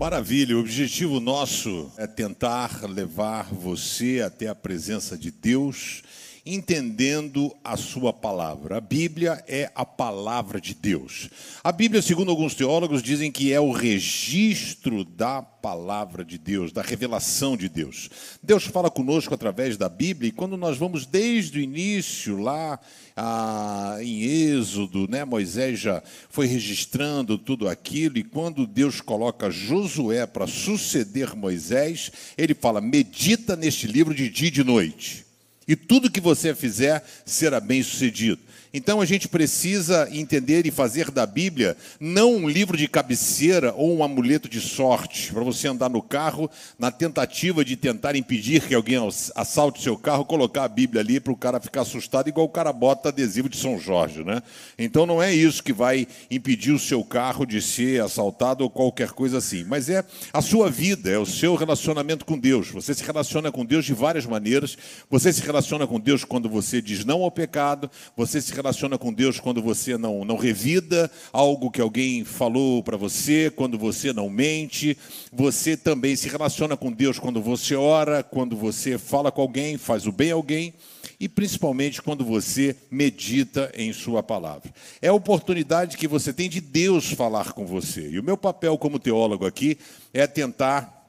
Maravilha, o objetivo nosso é tentar levar você até a presença de Deus, entendendo a sua palavra. A Bíblia é a palavra de Deus. A Bíblia, segundo alguns teólogos, dizem que é o registro da palavra de Deus, da revelação de Deus. Deus fala conosco através da Bíblia e quando nós vamos desde o início lá ah, em Êxodo, né, Moisés já foi registrando tudo aquilo e quando Deus coloca Josué para suceder Moisés, ele fala: medita neste livro de dia e de noite e tudo que você fizer será bem sucedido. Então a gente precisa entender e fazer da Bíblia não um livro de cabeceira ou um amuleto de sorte para você andar no carro na tentativa de tentar impedir que alguém assalte seu carro, colocar a Bíblia ali para o cara ficar assustado, igual o cara bota adesivo de São Jorge, né? Então não é isso que vai impedir o seu carro de ser assaltado ou qualquer coisa assim, mas é a sua vida, é o seu relacionamento com Deus. Você se relaciona com Deus de várias maneiras. Você se relaciona com Deus quando você diz não ao pecado, você se relaciona com Deus quando você não, não revida algo que alguém falou para você, quando você não mente. Você também se relaciona com Deus quando você ora, quando você fala com alguém, faz o bem a alguém e principalmente quando você medita em Sua palavra. É a oportunidade que você tem de Deus falar com você. E o meu papel como teólogo aqui é tentar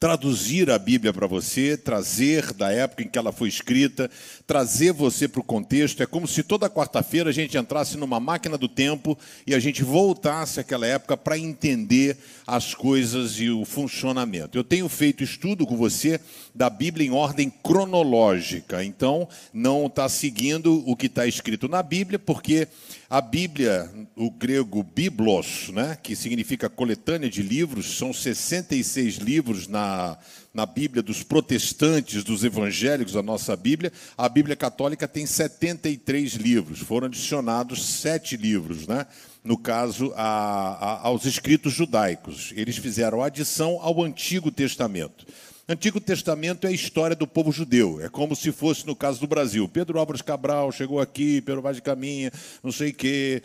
traduzir a Bíblia para você, trazer da época em que ela foi escrita, trazer você para o contexto. É como se toda quarta-feira a gente entrasse numa máquina do tempo e a gente voltasse àquela época para entender as coisas e o funcionamento. Eu tenho feito estudo com você da Bíblia em ordem cronológica, então não está seguindo o que está escrito na Bíblia, porque a Bíblia, o grego biblos, né, que significa coletânea de livros, são 66 livros na, na Bíblia dos protestantes, dos evangélicos, a nossa Bíblia. A Bíblia católica tem 73 livros, foram adicionados sete livros, né? no caso, a, a, aos escritos judaicos. Eles fizeram adição ao Antigo Testamento. Antigo Testamento é a história do povo judeu. É como se fosse no caso do Brasil. Pedro Álvares Cabral chegou aqui, Pedro Vaz de Caminha, não sei o quê,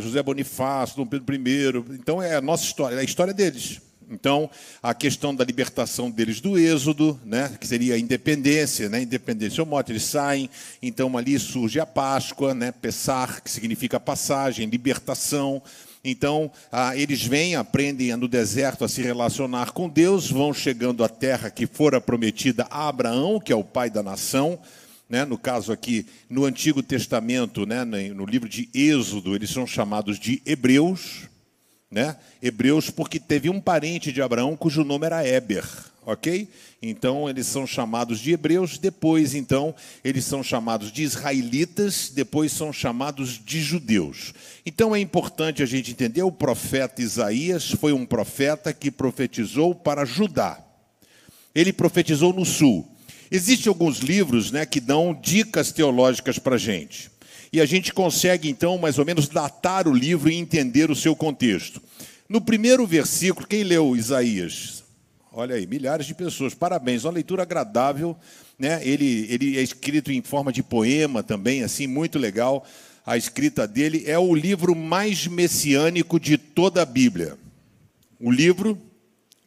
José Bonifácio, Dom Pedro I. Então é a nossa história, é a história deles. Então, a questão da libertação deles do êxodo, né, que seria a independência, né, independência ou morte, eles saem, então ali surge a Páscoa, né, Pessar, que significa passagem, libertação, então, ah, eles vêm, aprendem no deserto a se relacionar com Deus, vão chegando à terra que fora prometida a Abraão, que é o pai da nação. Né? No caso aqui, no Antigo Testamento, né? no livro de Êxodo, eles são chamados de hebreus. Né? Hebreus, porque teve um parente de Abraão cujo nome era Éber ok? Então eles são chamados de hebreus, depois então eles são chamados de israelitas, depois são chamados de judeus. Então é importante a gente entender, o profeta Isaías foi um profeta que profetizou para Judá. Ele profetizou no sul. Existem alguns livros né, que dão dicas teológicas para a gente. E a gente consegue, então, mais ou menos datar o livro e entender o seu contexto. No primeiro versículo, quem leu Isaías? Olha aí, milhares de pessoas. Parabéns, uma leitura agradável. Né? Ele, ele é escrito em forma de poema também, assim, muito legal. A escrita dele é o livro mais messiânico de toda a Bíblia. O livro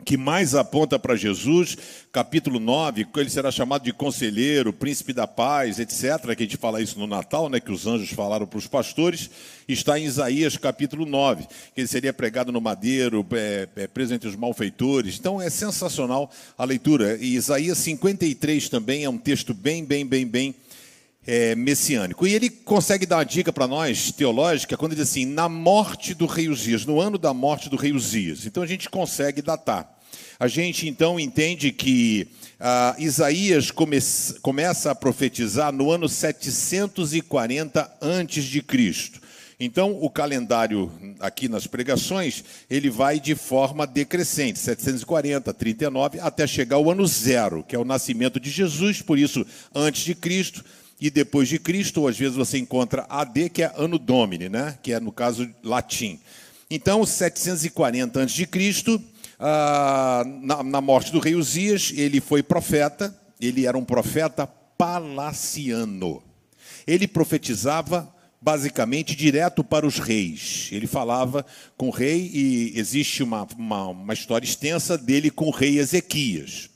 que mais aponta para Jesus, capítulo 9, ele será chamado de conselheiro, príncipe da paz, etc. Que a gente fala isso no Natal, né, que os anjos falaram para os pastores, está em Isaías, capítulo 9, que ele seria pregado no madeiro, é, é, preso entre os malfeitores. Então é sensacional a leitura. E Isaías 53 também é um texto bem, bem, bem, bem é, messiânico. E ele consegue dar uma dica para nós, teológica, quando ele diz assim: na morte do rei Uzias, no ano da morte do rei Uzias. Então a gente consegue datar. A gente então entende que ah, Isaías come começa a profetizar no ano 740 antes de Cristo. Então, o calendário aqui nas pregações, ele vai de forma decrescente, 740, 39, até chegar ao ano zero, que é o nascimento de Jesus, por isso, antes de Cristo e depois de Cristo, ou às vezes você encontra AD, que é ano domini, né? que é, no caso, latim. Então, 740 a.C., ah, na, na morte do rei Uzias, ele foi profeta, ele era um profeta palaciano. Ele profetizava basicamente direto para os reis. Ele falava com o rei e existe uma, uma, uma história extensa dele com o rei Ezequias.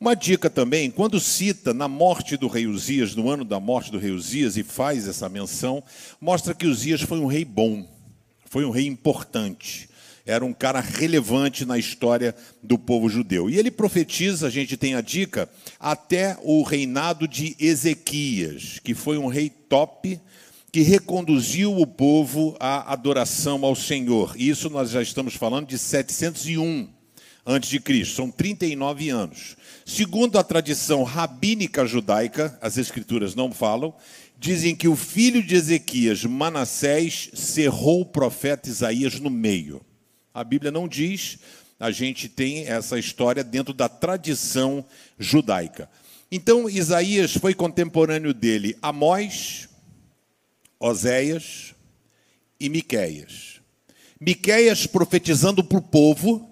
Uma dica também, quando cita na morte do rei Uzias, no ano da morte do rei Uzias, e faz essa menção, mostra que Uzias foi um rei bom, foi um rei importante, era um cara relevante na história do povo judeu. E ele profetiza, a gente tem a dica, até o reinado de Ezequias, que foi um rei top, que reconduziu o povo à adoração ao Senhor. Isso nós já estamos falando de 701 antes de Cristo, são 39 anos. Segundo a tradição rabínica judaica, as escrituras não falam, dizem que o filho de Ezequias, Manassés, cerrou o profeta Isaías no meio. A Bíblia não diz, a gente tem essa história dentro da tradição judaica. Então, Isaías foi contemporâneo dele, Amós, Oséias e Miqueias. Miqueias profetizando para o povo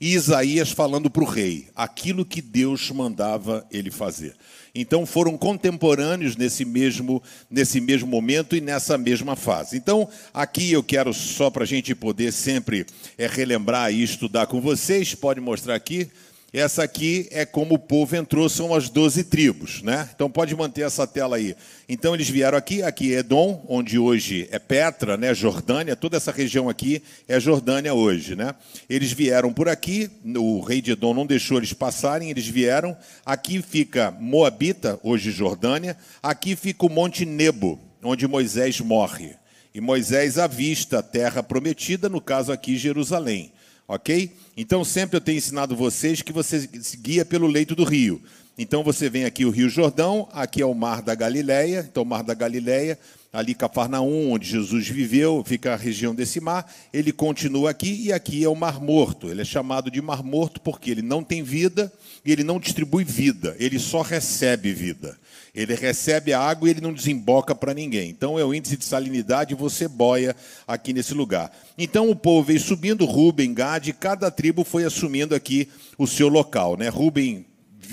e Isaías falando para o rei aquilo que Deus mandava ele fazer. Então foram contemporâneos nesse mesmo, nesse mesmo momento e nessa mesma fase. Então, aqui eu quero, só para a gente poder sempre é, relembrar e estudar com vocês, pode mostrar aqui, essa aqui é como o povo entrou, são as 12 tribos, né? Então pode manter essa tela aí. Então eles vieram aqui, aqui é Edom, onde hoje é Petra, né, Jordânia, toda essa região aqui é Jordânia hoje, né? Eles vieram por aqui, o rei de Edom não deixou eles passarem, eles vieram. Aqui fica Moabita, hoje Jordânia, aqui fica o Monte Nebo, onde Moisés morre. E Moisés avista a terra prometida, no caso aqui Jerusalém ok? Então sempre eu tenho ensinado vocês que você se guia pelo leito do rio. Então você vem aqui o Rio Jordão, aqui é o Mar da Galileia, então o Mar da Galileia, ali Cafarnaum, onde Jesus viveu, fica a região desse mar, ele continua aqui e aqui é o Mar Morto. Ele é chamado de Mar Morto porque ele não tem vida e ele não distribui vida, ele só recebe vida. Ele recebe a água e ele não desemboca para ninguém. Então é o índice de salinidade você boia aqui nesse lugar. Então o povo veio subindo, Ruben, Gad, cada tribo foi assumindo aqui o seu local. Né? Ruben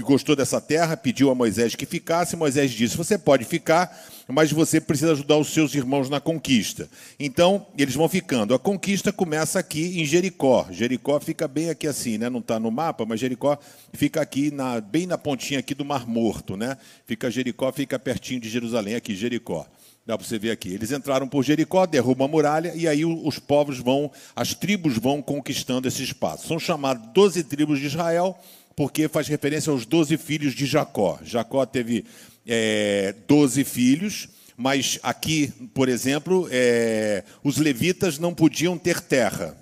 gostou dessa terra, pediu a Moisés que ficasse. Moisés disse: Você pode ficar, mas você precisa ajudar os seus irmãos na conquista. Então, eles vão ficando. A conquista começa aqui em Jericó. Jericó fica bem aqui assim, né? não está no mapa, mas Jericó fica aqui, na, bem na pontinha aqui do Mar Morto. Né? Fica Jericó, fica pertinho de Jerusalém, aqui, Jericó. Dá para você ver aqui. Eles entraram por Jericó, derrubam a muralha, e aí os povos vão, as tribos vão conquistando esse espaço. São chamadas 12 tribos de Israel porque faz referência aos doze filhos de Jacó. Jacó teve é, doze filhos, mas aqui, por exemplo, é, os levitas não podiam ter terra.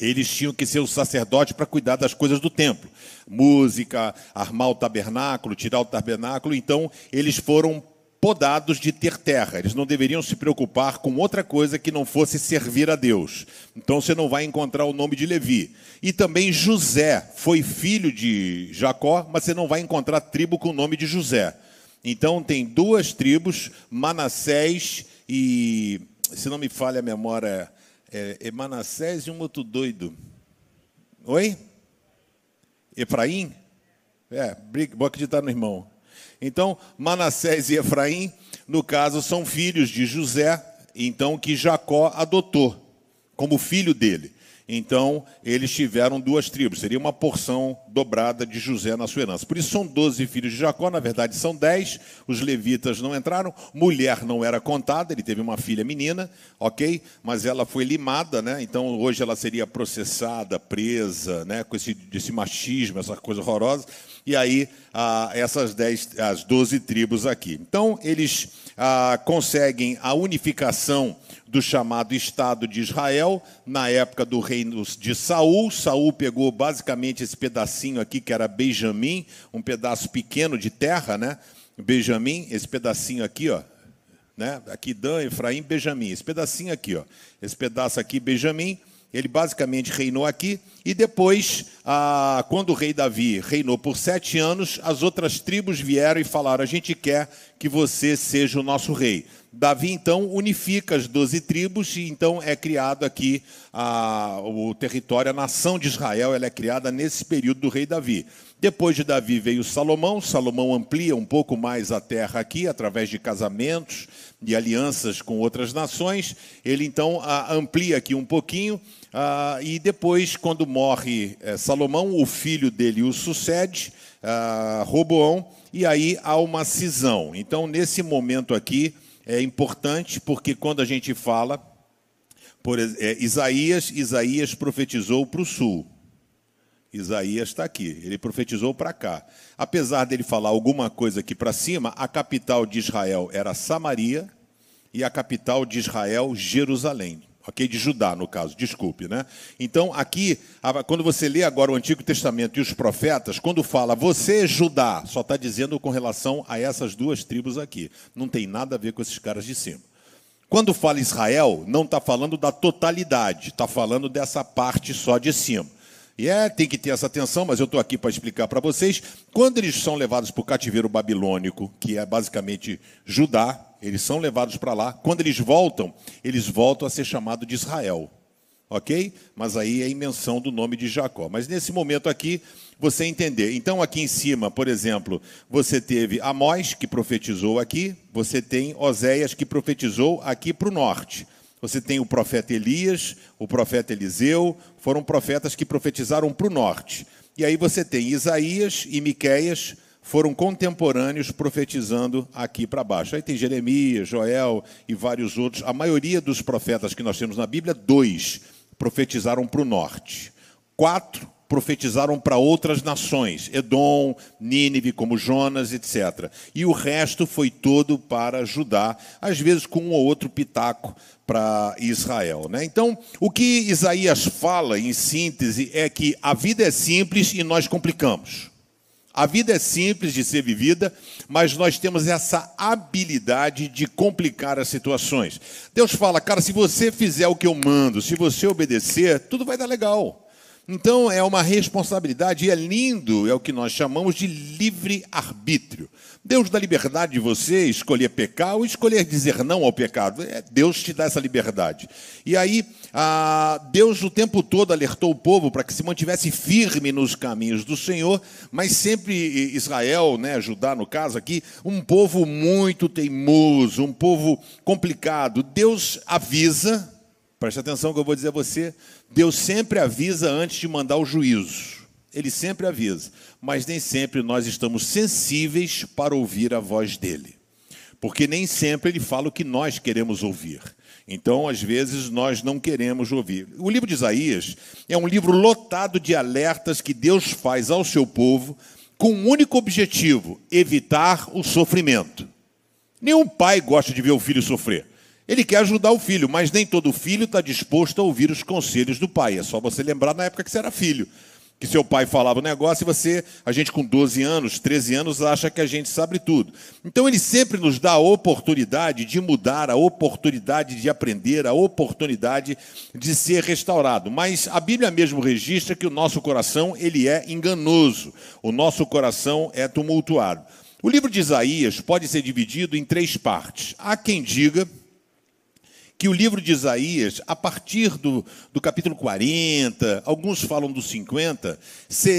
Eles tinham que ser o sacerdote para cuidar das coisas do templo. Música, armar o tabernáculo, tirar o tabernáculo. Então, eles foram podados de ter terra. Eles não deveriam se preocupar com outra coisa que não fosse servir a Deus. Então você não vai encontrar o nome de Levi. E também José foi filho de Jacó, mas você não vai encontrar tribo com o nome de José. Então tem duas tribos, Manassés e, se não me falha a memória, é, é Manassés e um outro doido. Oi? Efraim? É, vou acreditar no irmão. Então, Manassés e Efraim, no caso, são filhos de José, então que Jacó adotou como filho dele. Então, eles tiveram duas tribos, seria uma porção dobrada de José na sua herança. Por isso são doze filhos de Jacó, na verdade são dez, os levitas não entraram, mulher não era contada, ele teve uma filha menina, ok? Mas ela foi limada, né? Então hoje ela seria processada, presa, né? Com esse, esse machismo, essa coisa horrorosa. E aí, ah, essas dez, as doze tribos aqui. Então, eles ah, conseguem a unificação do chamado Estado de Israel, na época do reino de Saul. Saul pegou basicamente esse pedacinho aqui, que era Benjamim, um pedaço pequeno de terra, né? Benjamim, esse pedacinho aqui, ó. Né? Aqui Dan, Efraim, Benjamim. Esse pedacinho aqui, ó. Esse pedaço aqui, Benjamim, ele basicamente reinou aqui. E depois ah, quando o rei Davi reinou por sete anos, as outras tribos vieram e falaram: A gente quer que você seja o nosso rei. Davi então unifica as doze tribos e então é criado aqui a, o território, a nação de Israel, ela é criada nesse período do rei Davi. Depois de Davi veio Salomão, Salomão amplia um pouco mais a terra aqui, através de casamentos e alianças com outras nações. Ele então amplia aqui um pouquinho, a, e depois, quando morre é, Salomão, o filho dele o sucede, Roboão, e aí há uma cisão. Então, nesse momento aqui, é importante porque quando a gente fala, por é, Isaías, Isaías profetizou para o sul. Isaías está aqui, ele profetizou para cá. Apesar dele falar alguma coisa aqui para cima, a capital de Israel era Samaria e a capital de Israel, Jerusalém ok? De Judá, no caso, desculpe, né? Então, aqui, quando você lê agora o Antigo Testamento e os profetas, quando fala você, Judá, só está dizendo com relação a essas duas tribos aqui. Não tem nada a ver com esses caras de cima. Quando fala Israel, não está falando da totalidade, está falando dessa parte só de cima. E é, tem que ter essa atenção, mas eu estou aqui para explicar para vocês. Quando eles são levados para o cativeiro babilônico, que é basicamente Judá, eles são levados para lá. Quando eles voltam, eles voltam a ser chamados de Israel. Ok? Mas aí é invenção do nome de Jacó. Mas nesse momento aqui, você entender. Então, aqui em cima, por exemplo, você teve Amós, que profetizou aqui. Você tem Oséias, que profetizou aqui para o norte. Você tem o profeta Elias, o profeta Eliseu. Foram profetas que profetizaram para o norte. E aí você tem Isaías e Miqueias, foram contemporâneos profetizando aqui para baixo. Aí tem Jeremias, Joel e vários outros. A maioria dos profetas que nós temos na Bíblia, dois profetizaram para o norte. Quatro profetizaram para outras nações, Edom, Nínive, como Jonas, etc. E o resto foi todo para Judá, às vezes com um ou outro pitaco para Israel. Né? Então, o que Isaías fala, em síntese, é que a vida é simples e nós complicamos. A vida é simples de ser vivida, mas nós temos essa habilidade de complicar as situações. Deus fala, cara, se você fizer o que eu mando, se você obedecer, tudo vai dar legal. Então é uma responsabilidade e é lindo, é o que nós chamamos de livre arbítrio. Deus dá liberdade de você escolher pecar ou escolher dizer não ao pecado. É, Deus te dá essa liberdade. E aí, Deus o tempo todo alertou o povo para que se mantivesse firme nos caminhos do Senhor, mas sempre Israel, né, Judá no caso aqui, um povo muito teimoso, um povo complicado. Deus avisa, preste atenção que eu vou dizer a você, Deus sempre avisa antes de mandar o juízo. Ele sempre avisa, mas nem sempre nós estamos sensíveis para ouvir a voz dele. Porque nem sempre ele fala o que nós queremos ouvir. Então, às vezes, nós não queremos ouvir. O livro de Isaías é um livro lotado de alertas que Deus faz ao seu povo com um único objetivo: evitar o sofrimento. Nenhum pai gosta de ver o filho sofrer. Ele quer ajudar o filho, mas nem todo filho está disposto a ouvir os conselhos do pai. É só você lembrar na época que você era filho que seu pai falava o negócio e você, a gente com 12 anos, 13 anos, acha que a gente sabe tudo. Então ele sempre nos dá a oportunidade de mudar, a oportunidade de aprender, a oportunidade de ser restaurado. Mas a Bíblia mesmo registra que o nosso coração, ele é enganoso. O nosso coração é tumultuado. O livro de Isaías pode ser dividido em três partes. Há quem diga que o livro de Isaías, a partir do, do capítulo 40, alguns falam do 50,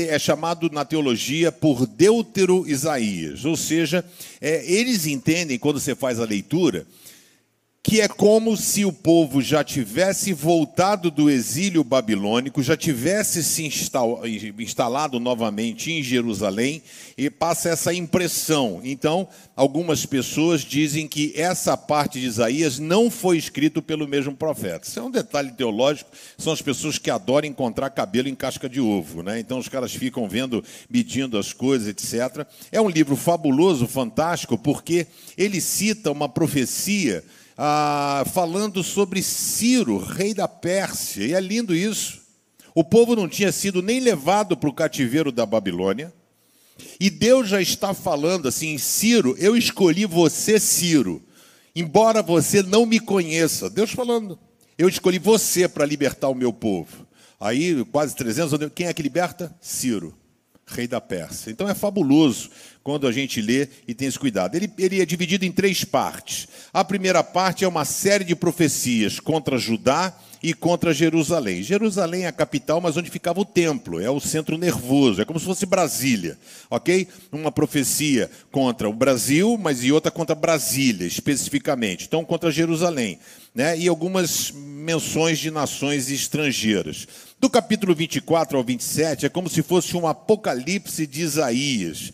é chamado na teologia por Deutero Isaías. Ou seja, é, eles entendem, quando você faz a leitura, que é como se o povo já tivesse voltado do exílio babilônico, já tivesse se instalado novamente em Jerusalém e passa essa impressão. Então, algumas pessoas dizem que essa parte de Isaías não foi escrito pelo mesmo profeta. Isso é um detalhe teológico, são as pessoas que adoram encontrar cabelo em casca de ovo, né? Então os caras ficam vendo, medindo as coisas, etc. É um livro fabuloso, fantástico, porque ele cita uma profecia ah, falando sobre Ciro, rei da Pérsia, e é lindo isso. O povo não tinha sido nem levado para o cativeiro da Babilônia, e Deus já está falando assim: Ciro, eu escolhi você, Ciro, embora você não me conheça. Deus falando, eu escolhi você para libertar o meu povo. Aí, quase 300 anos, quem é que liberta? Ciro, rei da Pérsia. Então é fabuloso quando a gente lê e tem esse cuidado. Ele, ele é dividido em três partes. A primeira parte é uma série de profecias contra Judá e contra Jerusalém. Jerusalém é a capital, mas onde ficava o templo, é o centro nervoso, é como se fosse Brasília, ok? Uma profecia contra o Brasil, mas e outra contra Brasília, especificamente. Então, contra Jerusalém né, e algumas menções de nações estrangeiras. Do capítulo 24 ao 27 é como se fosse um apocalipse de Isaías.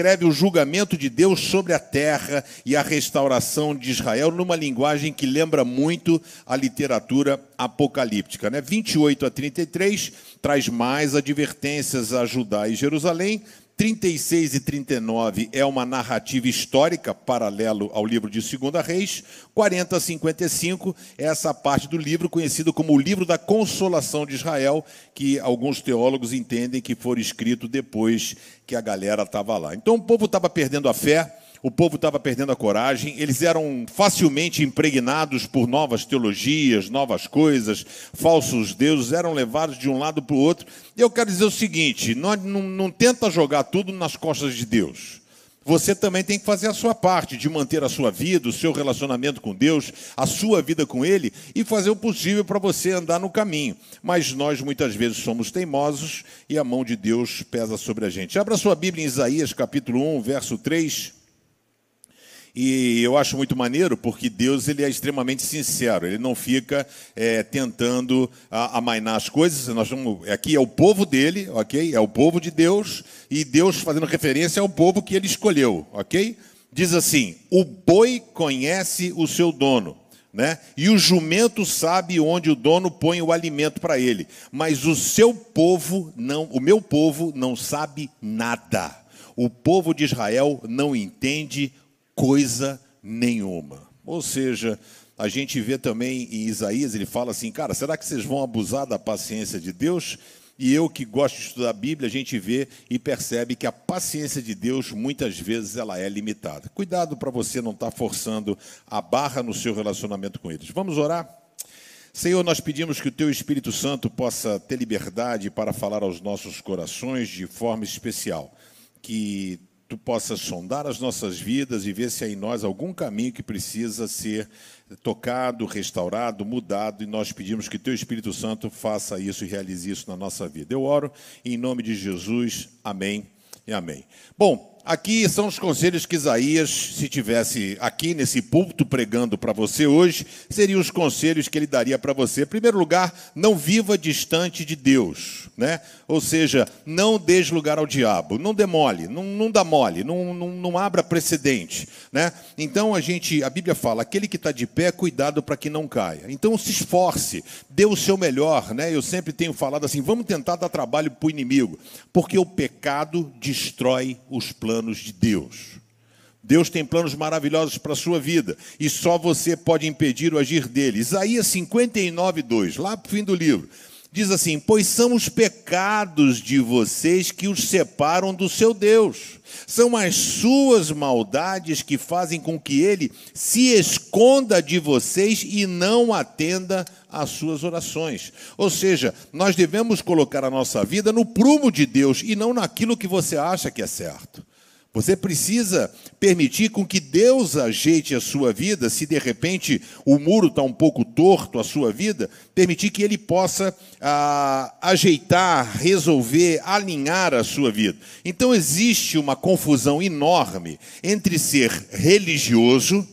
Descreve o julgamento de Deus sobre a terra e a restauração de Israel numa linguagem que lembra muito a literatura apocalíptica. Né? 28 a 33 traz mais advertências a Judá e Jerusalém, 36 e 39 é uma narrativa histórica paralelo ao livro de 2 Reis. 40 a 55 é essa parte do livro conhecido como o livro da consolação de Israel, que alguns teólogos entendem que foi escrito depois que a galera estava lá. Então o povo estava perdendo a fé, o povo estava perdendo a coragem, eles eram facilmente impregnados por novas teologias, novas coisas, falsos deuses, eram levados de um lado para o outro. E eu quero dizer o seguinte: não, não, não tenta jogar tudo nas costas de Deus. Você também tem que fazer a sua parte de manter a sua vida, o seu relacionamento com Deus, a sua vida com Ele e fazer o possível para você andar no caminho. Mas nós muitas vezes somos teimosos e a mão de Deus pesa sobre a gente. Abra sua Bíblia em Isaías capítulo 1, verso 3. E eu acho muito maneiro porque Deus ele é extremamente sincero, ele não fica é, tentando amainar as coisas. Nós vamos, aqui é o povo dele, ok? É o povo de Deus, e Deus fazendo referência ao povo que ele escolheu, ok? Diz assim: o boi conhece o seu dono. Né? E o jumento sabe onde o dono põe o alimento para ele, mas o seu povo não, o meu povo não sabe nada. O povo de Israel não entende coisa nenhuma. Ou seja, a gente vê também em Isaías, ele fala assim, cara, será que vocês vão abusar da paciência de Deus? E eu que gosto de estudar a Bíblia, a gente vê e percebe que a paciência de Deus muitas vezes ela é limitada. Cuidado para você não estar tá forçando a barra no seu relacionamento com eles. Vamos orar? Senhor, nós pedimos que o Teu Espírito Santo possa ter liberdade para falar aos nossos corações de forma especial. Que tu possas sondar as nossas vidas e ver se há em nós algum caminho que precisa ser tocado, restaurado, mudado, e nós pedimos que teu Espírito Santo faça isso e realize isso na nossa vida. Eu oro em nome de Jesus. Amém e amém. Bom, aqui são os conselhos que Isaías, se tivesse aqui nesse púlpito pregando para você hoje, seriam os conselhos que ele daria para você. Em primeiro lugar, não viva distante de Deus, né? Ou seja, não dê lugar ao diabo, não demole, não, não dá mole, não, não, não abra precedente, né? Então a gente, a Bíblia fala, aquele que está de pé, cuidado para que não caia. Então se esforce, dê o seu melhor, né? Eu sempre tenho falado assim, vamos tentar dar trabalho para o inimigo, porque o pecado destrói os planos planos de Deus. Deus tem planos maravilhosos para a sua vida e só você pode impedir o agir dele. Isaías 59, 2, lá para o fim do livro, diz assim: Pois são os pecados de vocês que os separam do seu Deus. São as suas maldades que fazem com que ele se esconda de vocês e não atenda às suas orações. Ou seja, nós devemos colocar a nossa vida no prumo de Deus e não naquilo que você acha que é certo. Você precisa permitir com que Deus ajeite a sua vida, se de repente o muro está um pouco torto a sua vida, permitir que Ele possa ah, ajeitar, resolver, alinhar a sua vida. Então existe uma confusão enorme entre ser religioso,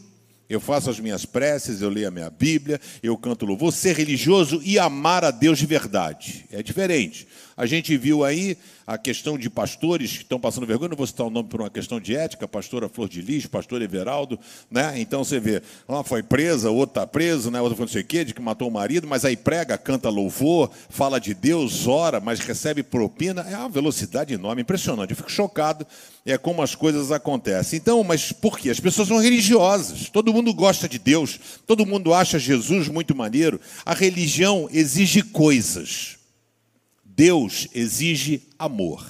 eu faço as minhas preces, eu leio a minha Bíblia, eu canto louvor, ser religioso e amar a Deus de verdade. É diferente. A gente viu aí a questão de pastores que estão passando vergonha, não vou citar o nome por uma questão de ética, pastora Flor de Lis, pastor Everaldo, né? Então você vê, uma foi presa, outra está preso, né? outra foi não sei o quê, de que matou o marido, mas aí prega, canta louvor, fala de Deus, ora, mas recebe propina, é uma velocidade enorme, impressionante. Eu fico chocado é como as coisas acontecem. Então, mas por quê? As pessoas são religiosas, todo mundo gosta de Deus, todo mundo acha Jesus muito maneiro. A religião exige coisas. Deus exige amor.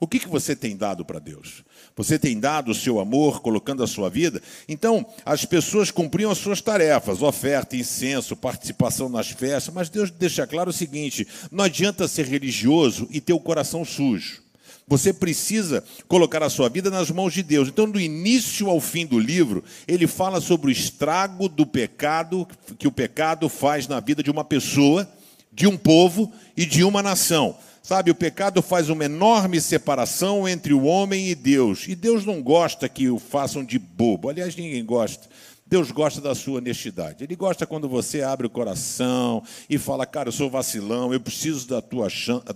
O que, que você tem dado para Deus? Você tem dado o seu amor, colocando a sua vida? Então, as pessoas cumpriam as suas tarefas, oferta, incenso, participação nas festas, mas Deus deixa claro o seguinte: não adianta ser religioso e ter o coração sujo. Você precisa colocar a sua vida nas mãos de Deus. Então, do início ao fim do livro, ele fala sobre o estrago do pecado que o pecado faz na vida de uma pessoa, de um povo e de uma nação. Sabe, o pecado faz uma enorme separação entre o homem e Deus. E Deus não gosta que o façam de bobo. Aliás, ninguém gosta. Deus gosta da sua honestidade. Ele gosta quando você abre o coração e fala, cara, eu sou vacilão, eu preciso da tua,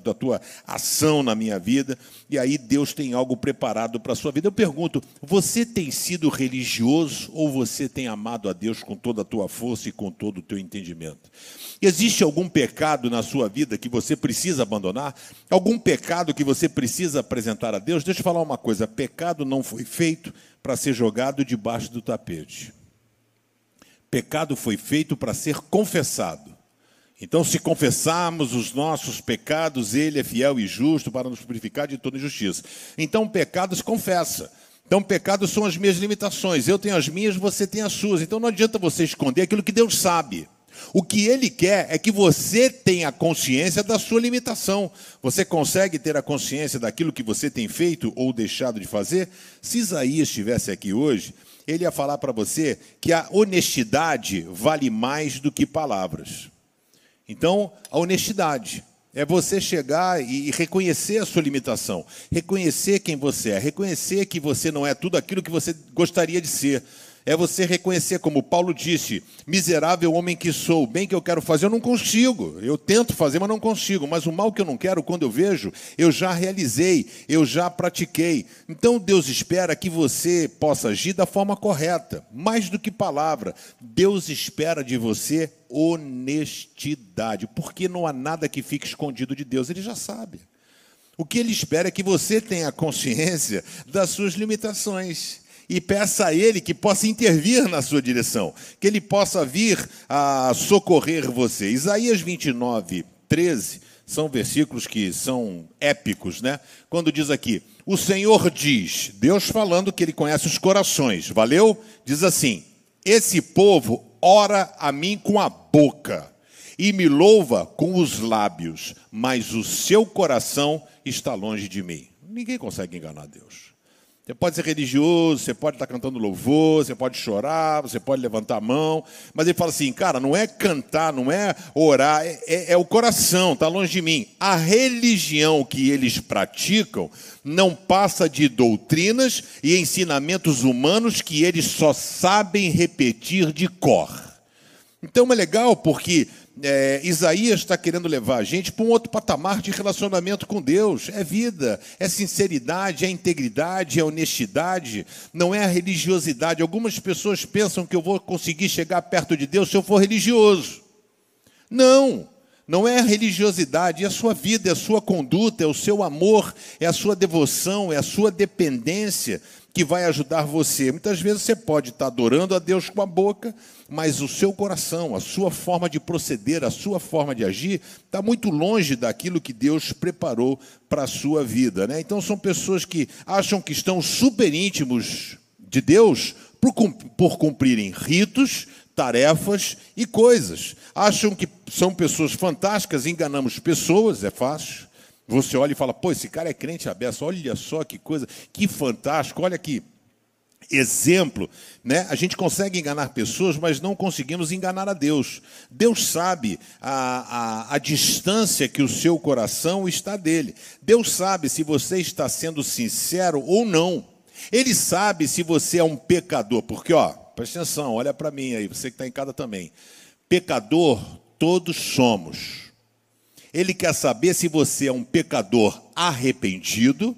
da tua ação na minha vida. E aí Deus tem algo preparado para a sua vida. Eu pergunto, você tem sido religioso ou você tem amado a Deus com toda a tua força e com todo o teu entendimento? Existe algum pecado na sua vida que você precisa abandonar? Algum pecado que você precisa apresentar a Deus? Deixa eu falar uma coisa: pecado não foi feito para ser jogado debaixo do tapete. Pecado foi feito para ser confessado. Então, se confessarmos os nossos pecados, Ele é fiel e justo para nos purificar de toda injustiça. Então, pecados confessa. Então, pecados são as minhas limitações. Eu tenho as minhas, você tem as suas. Então, não adianta você esconder aquilo que Deus sabe. O que ele quer é que você tenha consciência da sua limitação. Você consegue ter a consciência daquilo que você tem feito ou deixado de fazer? Se Isaías estivesse aqui hoje, ele ia falar para você que a honestidade vale mais do que palavras. Então, a honestidade é você chegar e reconhecer a sua limitação, reconhecer quem você é, reconhecer que você não é tudo aquilo que você gostaria de ser é você reconhecer, como Paulo disse: miserável homem que sou, o bem que eu quero fazer eu não consigo. Eu tento fazer, mas não consigo. Mas o mal que eu não quero, quando eu vejo, eu já realizei, eu já pratiquei. Então Deus espera que você possa agir da forma correta, mais do que palavra. Deus espera de você honestidade, porque não há nada que fique escondido de Deus, ele já sabe. O que ele espera é que você tenha consciência das suas limitações e peça a Ele que possa intervir na sua direção, que Ele possa vir a socorrer você. Isaías 29, 13, são versículos que são épicos, né? Quando diz aqui, o Senhor diz, Deus falando que Ele conhece os corações, valeu? Diz assim: esse povo ora a mim com a boca e me louva com os lábios, mas o seu coração está longe de mim. Ninguém consegue enganar Deus. Você pode ser religioso, você pode estar cantando louvor, você pode chorar, você pode levantar a mão, mas ele fala assim, cara, não é cantar, não é orar, é, é, é o coração, está longe de mim. A religião que eles praticam não passa de doutrinas e ensinamentos humanos que eles só sabem repetir de cor. Então é legal porque é, Isaías está querendo levar a gente para um outro patamar de relacionamento com Deus. É vida, é sinceridade, é integridade, é honestidade, não é a religiosidade. Algumas pessoas pensam que eu vou conseguir chegar perto de Deus se eu for religioso. Não, não é a religiosidade, é a sua vida, é a sua conduta, é o seu amor, é a sua devoção, é a sua dependência que vai ajudar você. Muitas vezes você pode estar adorando a Deus com a boca, mas o seu coração, a sua forma de proceder, a sua forma de agir, está muito longe daquilo que Deus preparou para a sua vida. Né? Então, são pessoas que acham que estão super íntimos de Deus por, por cumprirem ritos, tarefas e coisas. Acham que são pessoas fantásticas, enganamos pessoas, é fácil. Você olha e fala, pô, esse cara é crente aberto, olha só que coisa, que fantástico, olha que exemplo, né? A gente consegue enganar pessoas, mas não conseguimos enganar a Deus. Deus sabe a, a, a, distância que o seu coração está dele. Deus sabe se você está sendo sincero ou não. Ele sabe se você é um pecador, porque, ó, presta atenção, olha para mim aí, você que está em casa também. Pecador, todos somos. Ele quer saber se você é um pecador arrependido,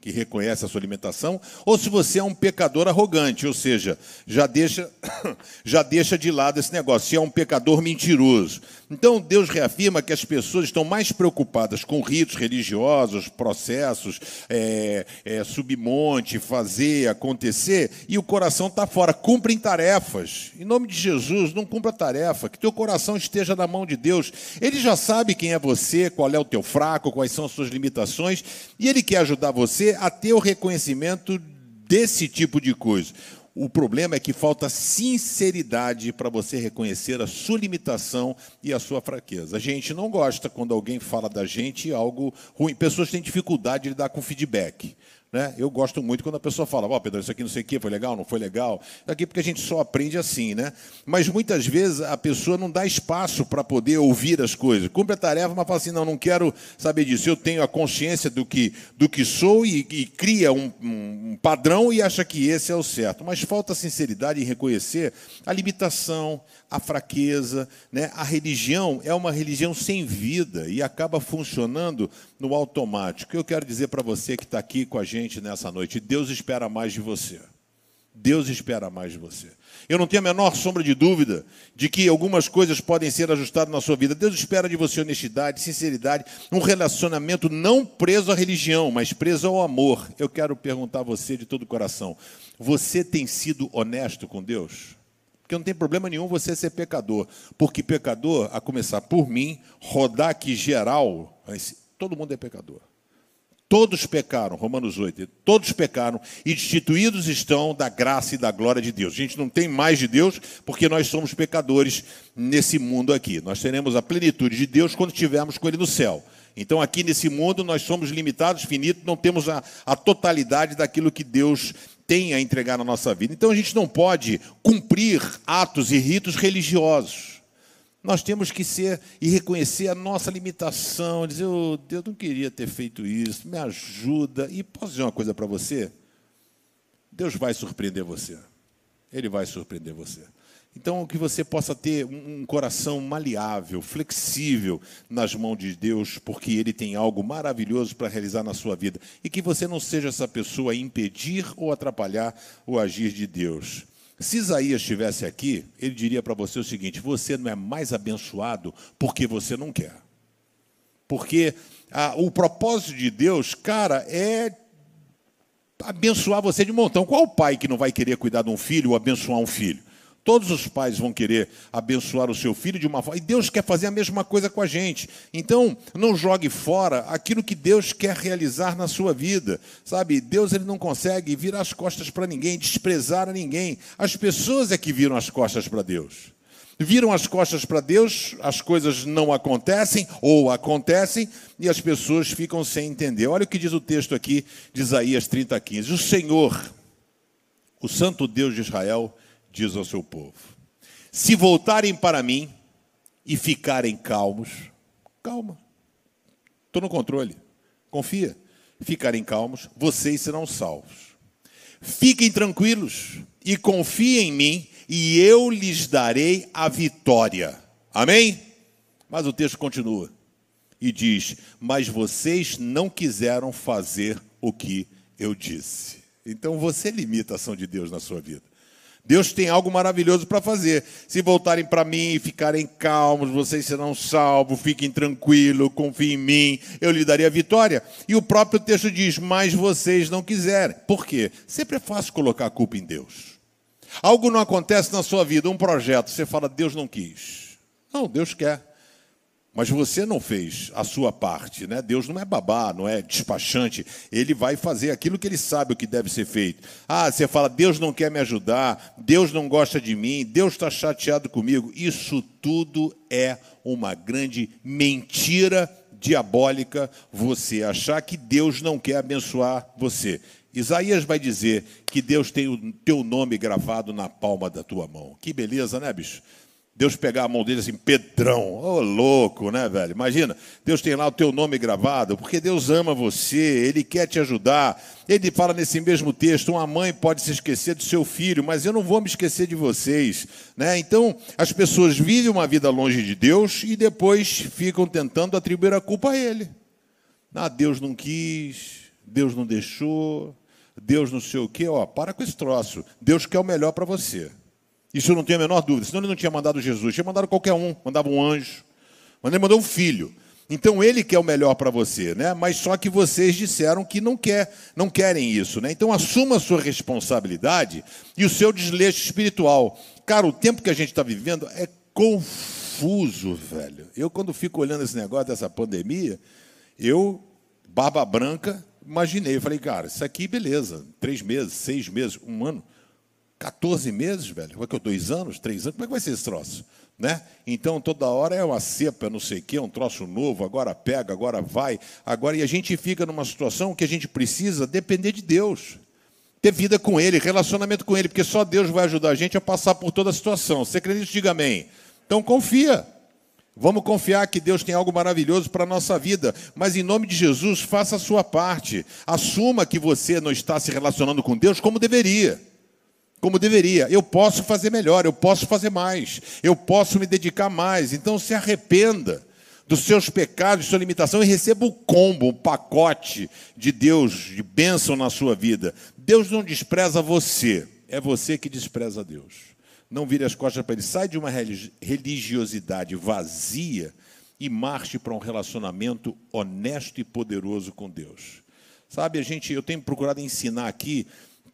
que reconhece a sua alimentação, ou se você é um pecador arrogante, ou seja, já deixa, já deixa de lado esse negócio, se é um pecador mentiroso. Então, Deus reafirma que as pessoas estão mais preocupadas com ritos religiosos, processos, é, é, submonte, fazer, acontecer, e o coração está fora. Cumprem tarefas. Em nome de Jesus, não cumpra tarefa, que teu coração esteja na mão de Deus. Ele já sabe quem é você, qual é o teu fraco, quais são as suas limitações, e Ele quer ajudar você a ter o reconhecimento desse tipo de coisa. O problema é que falta sinceridade para você reconhecer a sua limitação e a sua fraqueza. A gente não gosta quando alguém fala da gente algo ruim. Pessoas têm dificuldade de lidar com feedback. Né? Eu gosto muito quando a pessoa fala, ó, oh, Pedro, isso aqui não sei o que, foi legal, não foi legal. Aqui porque a gente só aprende assim, né? Mas muitas vezes a pessoa não dá espaço para poder ouvir as coisas. Cumpre a tarefa, mas fala assim, não, não quero saber disso. Eu tenho a consciência do que, do que sou e, e cria um, um padrão e acha que esse é o certo. Mas falta sinceridade em reconhecer a limitação, a fraqueza. Né? A religião é uma religião sem vida e acaba funcionando no automático. Eu quero dizer para você que está aqui com a gente nessa noite: Deus espera mais de você. Deus espera mais de você. Eu não tenho a menor sombra de dúvida de que algumas coisas podem ser ajustadas na sua vida. Deus espera de você honestidade, sinceridade, um relacionamento não preso à religião, mas preso ao amor. Eu quero perguntar a você de todo o coração: você tem sido honesto com Deus? Porque não tem problema nenhum você ser pecador. Porque pecador, a começar por mim, rodar aqui geral, todo mundo é pecador. Todos pecaram, Romanos 8, todos pecaram e destituídos estão da graça e da glória de Deus. A gente não tem mais de Deus porque nós somos pecadores nesse mundo aqui. Nós teremos a plenitude de Deus quando estivermos com Ele no céu. Então, aqui nesse mundo, nós somos limitados, finitos, não temos a, a totalidade daquilo que Deus tem a entregar na nossa vida. Então a gente não pode cumprir atos e ritos religiosos. Nós temos que ser e reconhecer a nossa limitação, dizer, oh, Deus não queria ter feito isso, me ajuda. E posso dizer uma coisa para você? Deus vai surpreender você. Ele vai surpreender você. Então, que você possa ter um coração maleável, flexível nas mãos de Deus, porque Ele tem algo maravilhoso para realizar na sua vida. E que você não seja essa pessoa a impedir ou atrapalhar o agir de Deus. Se Isaías estivesse aqui, ele diria para você o seguinte: você não é mais abençoado porque você não quer. Porque ah, o propósito de Deus, cara, é abençoar você de montão. Qual pai que não vai querer cuidar de um filho ou abençoar um filho? Todos os pais vão querer abençoar o seu filho de uma forma. E Deus quer fazer a mesma coisa com a gente. Então, não jogue fora aquilo que Deus quer realizar na sua vida. Sabe, Deus ele não consegue virar as costas para ninguém, desprezar a ninguém. As pessoas é que viram as costas para Deus. Viram as costas para Deus, as coisas não acontecem ou acontecem e as pessoas ficam sem entender. Olha o que diz o texto aqui de Isaías 30, 15. O Senhor, o Santo Deus de Israel, diz ao seu povo: Se voltarem para mim e ficarem calmos, calma, estou no controle, confia. Ficarem calmos, vocês serão salvos. Fiquem tranquilos e confiem em mim, e eu lhes darei a vitória. Amém? Mas o texto continua e diz: Mas vocês não quiseram fazer o que eu disse. Então você limita a ação de Deus na sua vida. Deus tem algo maravilhoso para fazer. Se voltarem para mim e ficarem calmos, vocês serão salvos, fiquem tranquilos, confiem em mim, eu lhe daria a vitória. E o próprio texto diz: Mas vocês não quiserem. Por quê? Sempre é fácil colocar a culpa em Deus. Algo não acontece na sua vida, um projeto, você fala, Deus não quis. Não, Deus quer. Mas você não fez a sua parte, né? Deus não é babá, não é despachante. Ele vai fazer aquilo que ele sabe o que deve ser feito. Ah, você fala, Deus não quer me ajudar, Deus não gosta de mim, Deus está chateado comigo. Isso tudo é uma grande mentira diabólica você achar que Deus não quer abençoar você. Isaías vai dizer que Deus tem o teu nome gravado na palma da tua mão. Que beleza, né, bicho? Deus pegar a mão dele assim, Pedrão, ô oh, louco, né, velho? Imagina, Deus tem lá o teu nome gravado, porque Deus ama você, Ele quer te ajudar. Ele fala nesse mesmo texto: uma mãe pode se esquecer do seu filho, mas eu não vou me esquecer de vocês. Né? Então, as pessoas vivem uma vida longe de Deus e depois ficam tentando atribuir a culpa a Ele. Ah, Deus não quis, Deus não deixou, Deus não sei o quê. Ó, para com esse troço. Deus quer o melhor para você. Isso eu não tenho a menor dúvida. Senão ele não tinha mandado Jesus. Tinha mandado qualquer um. Mandava um anjo. Mas ele mandou um filho. Então ele quer o melhor para você, né? Mas só que vocês disseram que não quer, não querem isso, né? Então assuma a sua responsabilidade e o seu desleixo espiritual. Cara, o tempo que a gente está vivendo é confuso, velho. Eu quando fico olhando esse negócio dessa pandemia, eu barba branca, imaginei, falei, cara, isso aqui beleza, três meses, seis meses, um ano, 14 meses, velho. Como é que eu dois anos, três anos? Como é que vai ser esse troço? Né? Então toda hora é uma cepa, não sei o quê, um troço novo, agora pega, agora vai, agora e a gente fica numa situação que a gente precisa depender de Deus. Ter vida com Ele, relacionamento com Ele, porque só Deus vai ajudar a gente a passar por toda a situação. Você acredita? Diga amém. Então confia. Vamos confiar que Deus tem algo maravilhoso para a nossa vida, mas em nome de Jesus, faça a sua parte. Assuma que você não está se relacionando com Deus como deveria como deveria. Eu posso fazer melhor, eu posso fazer mais, eu posso me dedicar mais. Então se arrependa dos seus pecados, de sua limitação e receba o combo, o pacote de Deus, de bênção na sua vida. Deus não despreza você, é você que despreza Deus. Não vire as costas para ele. Sai de uma religiosidade vazia e marche para um relacionamento honesto e poderoso com Deus. Sabe, a gente, eu tenho procurado ensinar aqui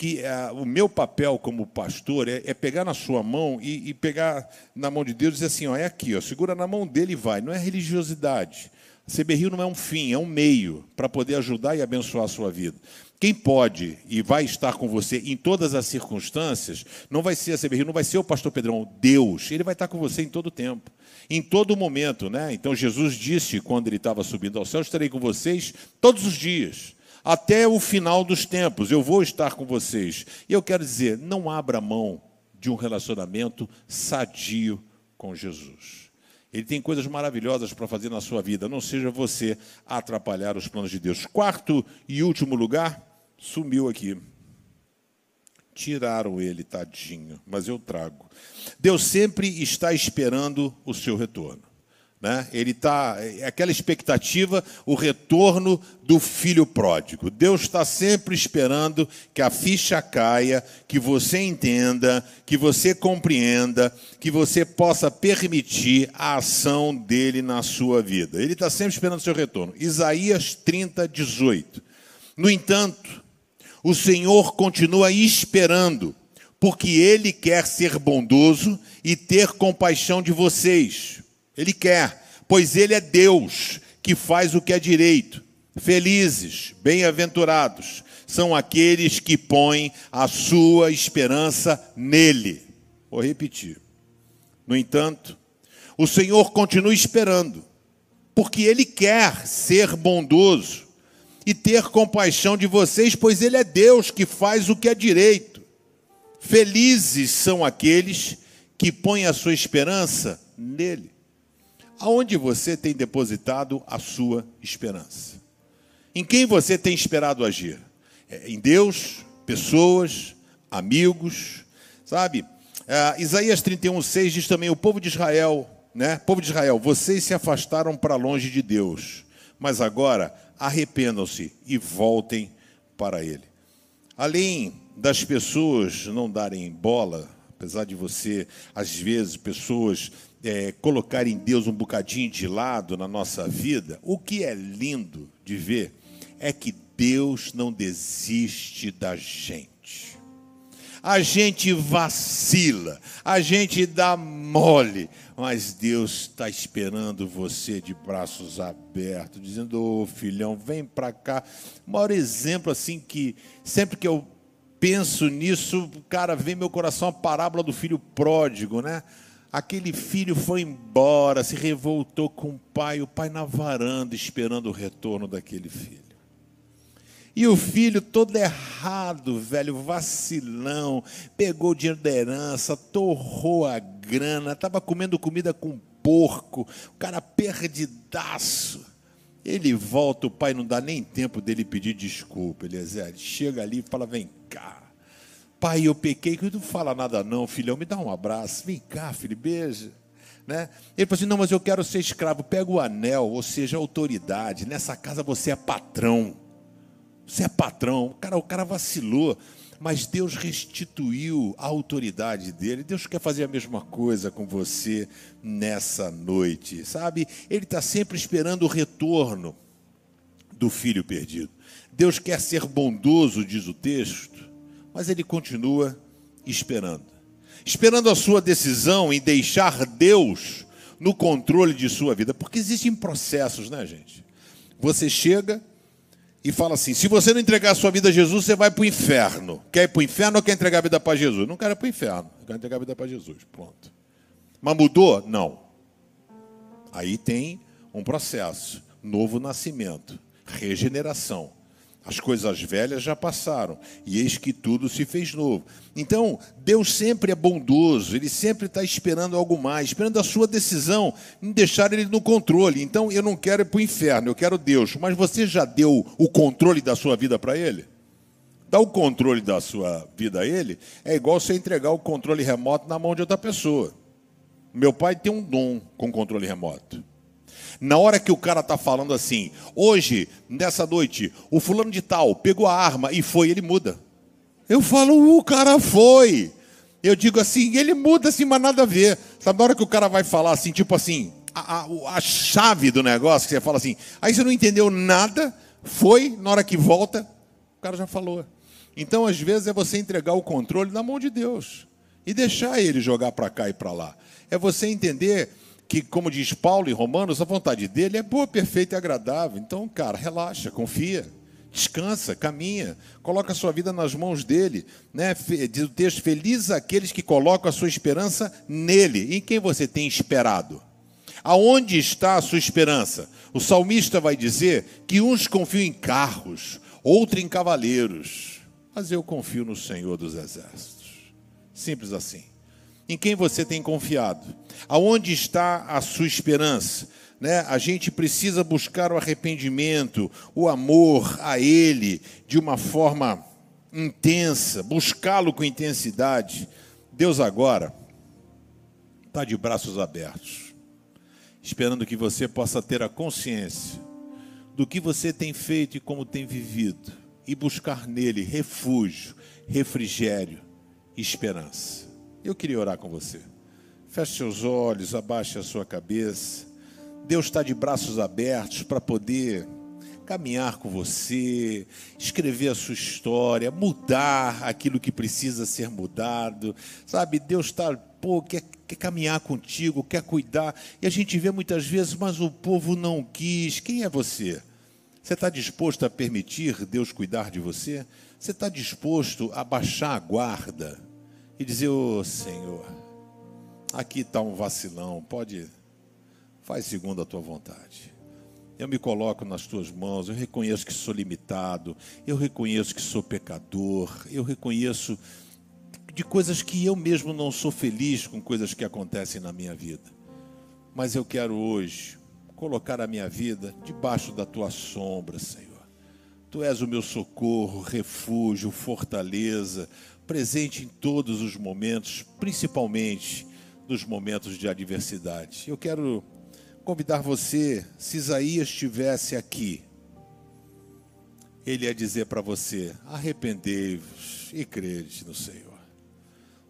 que uh, o meu papel como pastor é, é pegar na sua mão e, e, pegar na mão de Deus e dizer assim, ó, é aqui, ó, segura na mão dele e vai. Não é religiosidade. A não é um fim, é um meio para poder ajudar e abençoar a sua vida. Quem pode e vai estar com você em todas as circunstâncias, não vai ser a CBRio, não vai ser o pastor Pedrão, Deus. Ele vai estar com você em todo o tempo, em todo momento. Né? Então Jesus disse, quando ele estava subindo ao céu, estarei com vocês todos os dias até o final dos tempos. Eu vou estar com vocês. E eu quero dizer, não abra mão de um relacionamento sadio com Jesus. Ele tem coisas maravilhosas para fazer na sua vida. Não seja você atrapalhar os planos de Deus. Quarto e último lugar, sumiu aqui. Tiraram ele, tadinho, mas eu trago. Deus sempre está esperando o seu retorno. Né? Ele está, é aquela expectativa, o retorno do filho pródigo. Deus está sempre esperando que a ficha caia, que você entenda, que você compreenda, que você possa permitir a ação dele na sua vida. Ele está sempre esperando o seu retorno. Isaías 30, 18. No entanto, o Senhor continua esperando, porque ele quer ser bondoso e ter compaixão de vocês ele quer, pois ele é Deus que faz o que é direito. Felizes, bem-aventurados são aqueles que põem a sua esperança nele. Vou repetir. No entanto, o Senhor continua esperando, porque ele quer ser bondoso e ter compaixão de vocês, pois ele é Deus que faz o que é direito. Felizes são aqueles que põem a sua esperança nele. Aonde você tem depositado a sua esperança? Em quem você tem esperado agir? É, em Deus, pessoas, amigos, sabe? É, Isaías 31, 6 diz também: o povo de Israel, né? Povo de Israel, vocês se afastaram para longe de Deus, mas agora arrependam-se e voltem para Ele. Além das pessoas não darem bola, apesar de você, às vezes, pessoas é, colocar em Deus um bocadinho de lado na nossa vida, o que é lindo de ver é que Deus não desiste da gente. A gente vacila, a gente dá mole, mas Deus está esperando você de braços abertos, dizendo: Ô oh, filhão, vem para cá. O maior exemplo, assim, que sempre que eu penso nisso, cara, vem meu coração a parábola do filho pródigo, né? Aquele filho foi embora, se revoltou com o pai, o pai na varanda esperando o retorno daquele filho. E o filho todo errado, velho, vacilão, pegou o dinheiro da herança, torrou a grana, estava comendo comida com porco, o cara perdidaço. Ele volta, o pai não dá nem tempo dele pedir desculpa, Eliezer. Chega ali e fala: vem cá, Pai, eu pequei, que não fala nada não, filhão, me dá um abraço, vem cá, filho, beija. Né? Ele falou assim: não, mas eu quero ser escravo. Pega o anel, ou seja, autoridade. Nessa casa você é patrão. Você é patrão. O cara, o cara vacilou. mas Deus restituiu a autoridade dele. Deus quer fazer a mesma coisa com você nessa noite, sabe? Ele está sempre esperando o retorno do filho perdido. Deus quer ser bondoso, diz o texto, mas ele continua esperando. Esperando a sua decisão em deixar Deus no controle de sua vida, porque existem processos, né, gente? Você chega e fala assim: se você não entregar a sua vida a Jesus, você vai para o inferno. Quer ir para o inferno ou quer entregar a vida para Jesus? Não quero ir para o inferno, quero entregar a vida para Jesus. Pronto. Mas mudou? Não. Aí tem um processo: novo nascimento, regeneração. As coisas velhas já passaram, e eis que tudo se fez novo. Então, Deus sempre é bondoso, Ele sempre está esperando algo mais, esperando a sua decisão em deixar Ele no controle. Então, eu não quero ir para o inferno, eu quero Deus. Mas você já deu o controle da sua vida para Ele? Dar o controle da sua vida a Ele é igual você entregar o controle remoto na mão de outra pessoa. Meu pai tem um dom com controle remoto. Na hora que o cara está falando assim, hoje, nessa noite, o fulano de tal pegou a arma e foi, ele muda. Eu falo, o cara foi. Eu digo assim, ele muda assim, mas nada a ver. Sabe, na hora que o cara vai falar assim, tipo assim, a, a, a chave do negócio, que você fala assim, aí você não entendeu nada, foi, na hora que volta, o cara já falou. Então, às vezes, é você entregar o controle na mão de Deus e deixar ele jogar para cá e para lá. É você entender que, como diz Paulo em Romanos, a vontade dele é boa, perfeita e agradável. Então, cara, relaxa, confia, descansa, caminha, coloca a sua vida nas mãos dele. Né? Diz o texto: Felizes aqueles que colocam a sua esperança nele. Em quem você tem esperado? Aonde está a sua esperança? O salmista vai dizer que uns confiam em carros, outros em cavaleiros, mas eu confio no Senhor dos Exércitos. Simples assim em quem você tem confiado? Aonde está a sua esperança? Né? A gente precisa buscar o arrependimento, o amor a Ele de uma forma intensa, buscá-lo com intensidade. Deus agora está de braços abertos, esperando que você possa ter a consciência do que você tem feito e como tem vivido, e buscar nele refúgio, refrigério e esperança. Eu queria orar com você. Feche seus olhos, abaixe a sua cabeça. Deus está de braços abertos para poder caminhar com você, escrever a sua história, mudar aquilo que precisa ser mudado. Sabe, Deus está, pô, quer, quer caminhar contigo, quer cuidar. E a gente vê muitas vezes, mas o povo não quis. Quem é você? Você está disposto a permitir Deus cuidar de você? Você está disposto a baixar a guarda? E dizer: Ô oh, Senhor, aqui está um vacilão, pode, faz segundo a tua vontade. Eu me coloco nas tuas mãos, eu reconheço que sou limitado, eu reconheço que sou pecador, eu reconheço de coisas que eu mesmo não sou feliz com coisas que acontecem na minha vida. Mas eu quero hoje colocar a minha vida debaixo da tua sombra, Senhor. Tu és o meu socorro, refúgio, fortaleza, presente em todos os momentos, principalmente nos momentos de adversidade. Eu quero convidar você, se Isaías estivesse aqui, ele ia dizer para você: arrependei-vos e crede no Senhor.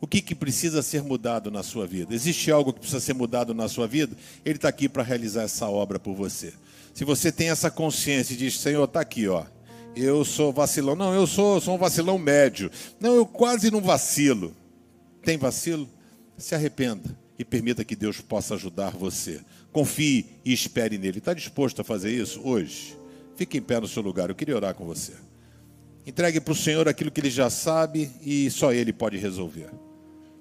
O que, que precisa ser mudado na sua vida? Existe algo que precisa ser mudado na sua vida? Ele está aqui para realizar essa obra por você. Se você tem essa consciência e diz: Senhor, está aqui, ó eu sou vacilão. Não, eu sou, sou um vacilão médio. Não, eu quase não vacilo. Tem vacilo? Se arrependa e permita que Deus possa ajudar você. Confie e espere nele. Está disposto a fazer isso hoje? Fique em pé no seu lugar. Eu queria orar com você. Entregue para o Senhor aquilo que ele já sabe e só ele pode resolver.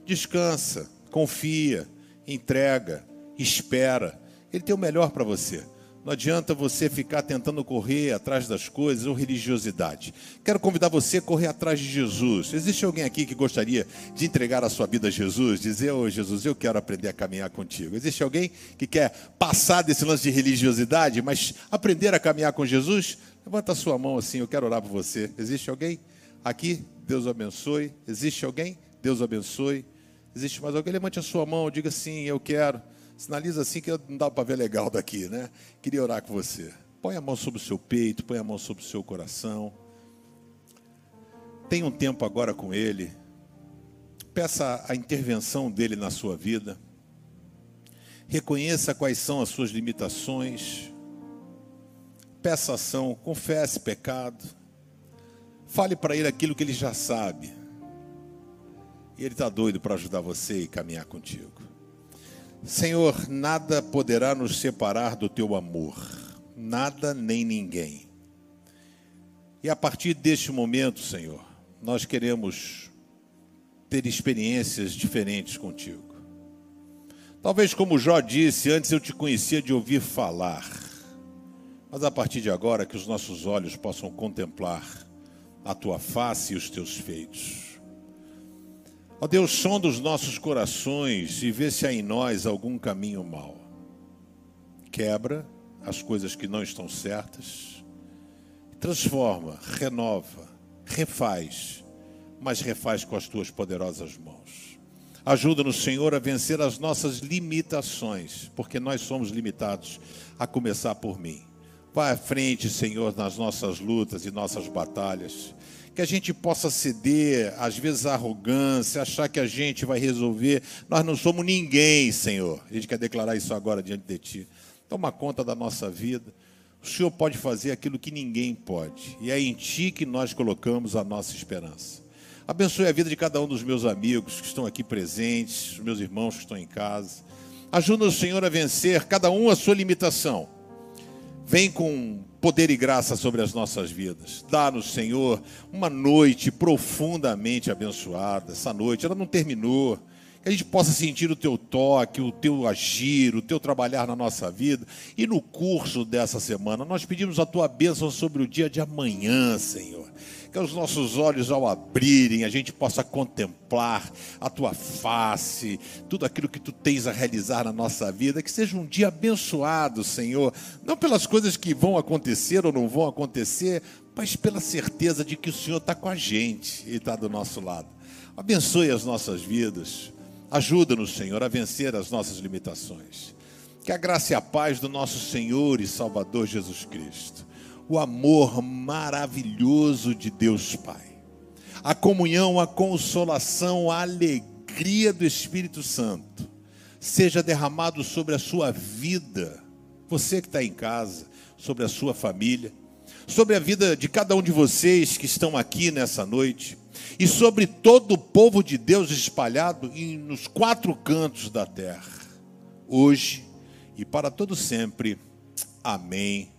Descansa, confia, entrega, espera. Ele tem o melhor para você. Não adianta você ficar tentando correr atrás das coisas ou religiosidade. Quero convidar você a correr atrás de Jesus. Existe alguém aqui que gostaria de entregar a sua vida a Jesus? Dizer, ô oh, Jesus, eu quero aprender a caminhar contigo. Existe alguém que quer passar desse lance de religiosidade, mas aprender a caminhar com Jesus? Levanta a sua mão assim, eu quero orar por você. Existe alguém aqui? Deus abençoe. Existe alguém? Deus abençoe. Existe mais alguém? Levante a sua mão, diga sim, eu quero. Sinaliza assim que não dá para ver legal daqui, né? Queria orar com você. Põe a mão sobre o seu peito, põe a mão sobre o seu coração. Tenha um tempo agora com Ele. Peça a intervenção dele na sua vida. Reconheça quais são as suas limitações. Peça ação, confesse pecado. Fale para ele aquilo que ele já sabe. E ele está doido para ajudar você e caminhar contigo. Senhor, nada poderá nos separar do teu amor. Nada nem ninguém. E a partir deste momento, Senhor, nós queremos ter experiências diferentes contigo. Talvez, como Jó disse, antes eu te conhecia de ouvir falar, mas a partir de agora que os nossos olhos possam contemplar a tua face e os teus feitos. Ó Deus, sonda os nossos corações e vê se há em nós algum caminho mau. Quebra as coisas que não estão certas, transforma, renova, refaz mas refaz com as tuas poderosas mãos. Ajuda-nos, Senhor, a vencer as nossas limitações, porque nós somos limitados, a começar por mim. Vá à frente, Senhor, nas nossas lutas e nossas batalhas. Que a gente possa ceder, às vezes, à arrogância, achar que a gente vai resolver. Nós não somos ninguém, Senhor. A gente quer declarar isso agora diante de Ti. Toma conta da nossa vida. O Senhor pode fazer aquilo que ninguém pode. E é em Ti que nós colocamos a nossa esperança. Abençoe a vida de cada um dos meus amigos que estão aqui presentes, os meus irmãos que estão em casa. Ajuda o Senhor a vencer cada um a sua limitação. Vem com poder e graça sobre as nossas vidas. Dá-nos, Senhor, uma noite profundamente abençoada. Essa noite, ela não terminou. Que a gente possa sentir o teu toque, o teu agir, o teu trabalhar na nossa vida. E no curso dessa semana, nós pedimos a tua bênção sobre o dia de amanhã, Senhor que os nossos olhos, ao abrirem, a gente possa contemplar a tua face, tudo aquilo que tu tens a realizar na nossa vida. Que seja um dia abençoado, Senhor, não pelas coisas que vão acontecer ou não vão acontecer, mas pela certeza de que o Senhor está com a gente e está do nosso lado. Abençoe as nossas vidas, ajuda-nos, Senhor, a vencer as nossas limitações. Que a graça e a paz do nosso Senhor e Salvador Jesus Cristo o amor maravilhoso de Deus Pai, a comunhão, a consolação, a alegria do Espírito Santo seja derramado sobre a sua vida, você que está em casa, sobre a sua família, sobre a vida de cada um de vocês que estão aqui nessa noite e sobre todo o povo de Deus espalhado nos quatro cantos da terra, hoje e para todo sempre. Amém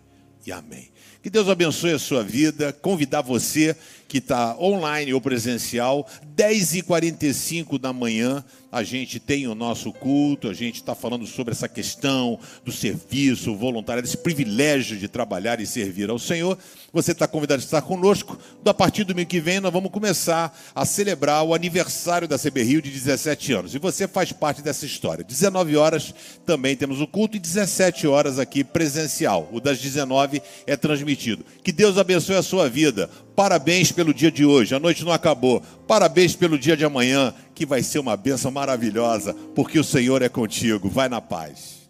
e amém. Que Deus abençoe a sua vida. Convidar você que está online ou presencial, 10h45 da manhã, a gente tem o nosso culto, a gente está falando sobre essa questão do serviço voluntário, desse privilégio de trabalhar e servir ao Senhor. Você está convidado a estar conosco. A partir do mês que vem, nós vamos começar a celebrar o aniversário da CB Rio de 17 anos. E você faz parte dessa história. 19 horas também temos o culto e 17 horas aqui presencial. O das 19 é transmitido. Que Deus abençoe a sua vida. Parabéns pelo dia de hoje, a noite não acabou. Parabéns pelo dia de amanhã, que vai ser uma bênção maravilhosa, porque o Senhor é contigo. Vai na paz.